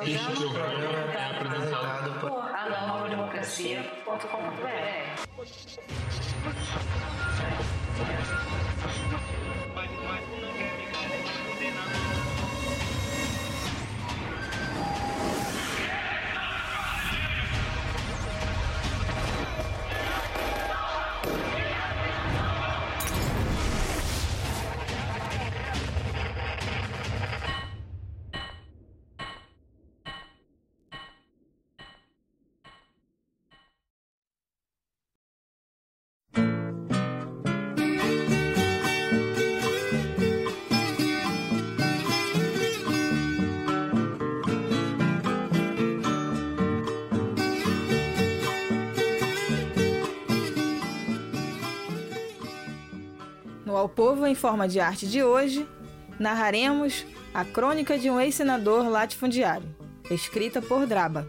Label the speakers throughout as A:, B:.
A: Este programa é apresentado por anovademocracia.com.br.
B: Ao Povo em Forma de Arte de hoje, narraremos a crônica de um ex-senador latifundiário, escrita por Draba.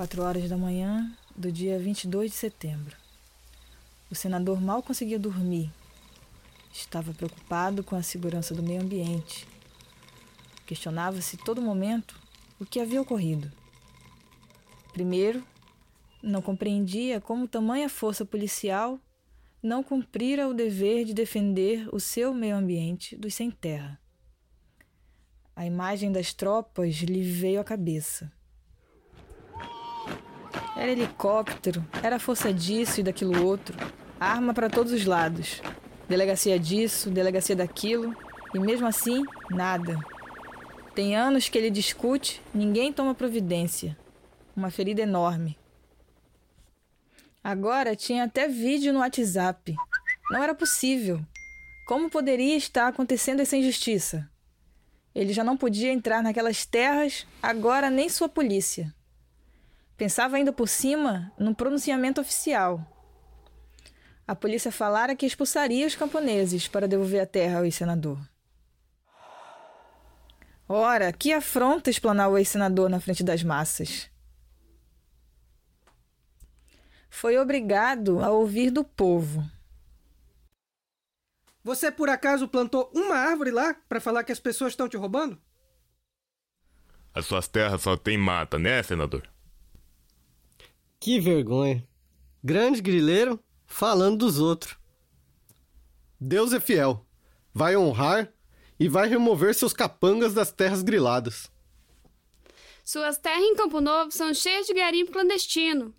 B: Quatro horas da manhã do dia 22 de setembro. O senador mal conseguia dormir. Estava preocupado com a segurança do meio ambiente. Questionava-se todo momento o que havia ocorrido. Primeiro, não compreendia como tamanha força policial não cumprira o dever de defender o seu meio ambiente dos sem terra. A imagem das tropas lhe veio à cabeça. Era helicóptero, era força disso e daquilo outro, arma para todos os lados. Delegacia disso, delegacia daquilo, e mesmo assim, nada. Tem anos que ele discute, ninguém toma providência. Uma ferida enorme. Agora tinha até vídeo no WhatsApp. Não era possível. Como poderia estar acontecendo essa injustiça? Ele já não podia entrar naquelas terras, agora nem sua polícia. Pensava ainda por cima num pronunciamento oficial. A polícia falara que expulsaria os camponeses para devolver a terra ao ex-senador. Ora, que afronta explanar o ex-senador na frente das massas. Foi obrigado a ouvir do povo.
C: Você por acaso plantou uma árvore lá para falar que as pessoas estão te roubando?
D: As suas terras só tem mata, né, senador?
E: Que vergonha. Grande grileiro falando dos outros.
F: Deus é fiel. Vai honrar e vai remover seus capangas das terras griladas.
G: Suas terras em Campo Novo são cheias de garimpo clandestino.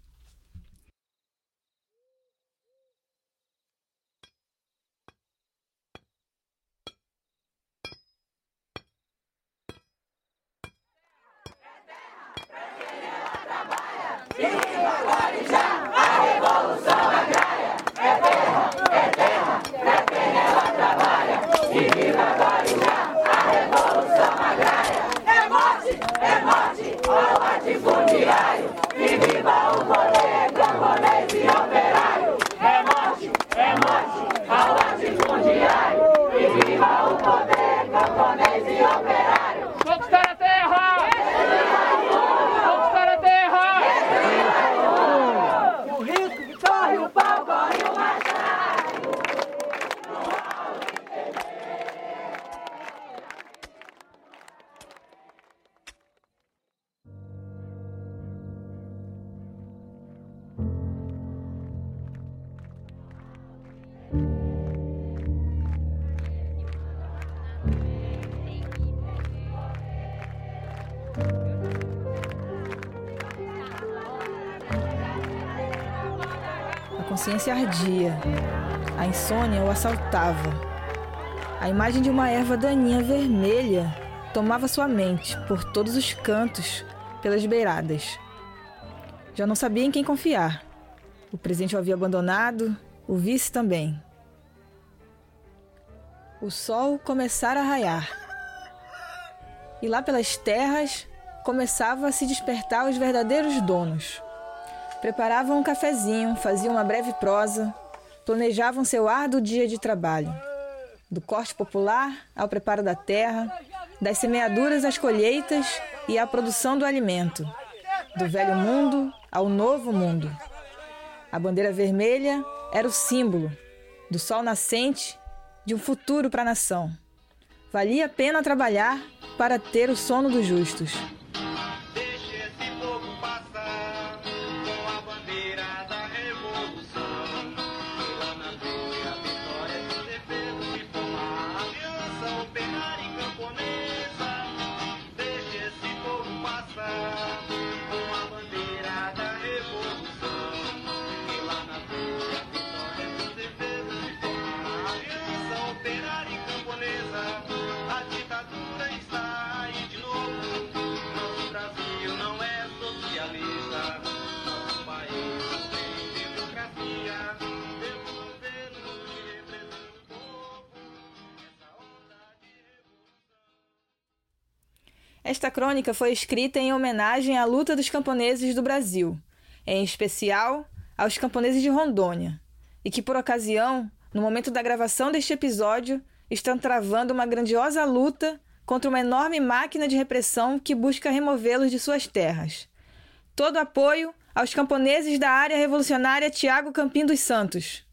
B: Consciência ardia. A insônia o assaltava. A imagem de uma erva daninha vermelha tomava sua mente por todos os cantos, pelas beiradas. Já não sabia em quem confiar. O presidente o havia abandonado, o vice também. O sol começara a raiar. E lá pelas terras começava a se despertar os verdadeiros donos. Preparavam um cafezinho, faziam uma breve prosa, planejavam seu árduo dia de trabalho. Do corte popular ao preparo da terra, das semeaduras às colheitas e à produção do alimento. Do velho mundo ao novo mundo. A bandeira vermelha era o símbolo do sol nascente de um futuro para a nação. Valia a pena trabalhar para ter o sono dos justos. Esta crônica foi escrita em homenagem à luta dos camponeses do Brasil, em especial aos camponeses de Rondônia, e que, por ocasião, no momento da gravação deste episódio, estão travando uma grandiosa luta contra uma enorme máquina de repressão que busca removê-los de suas terras. Todo apoio aos camponeses da área revolucionária Tiago Campim dos Santos.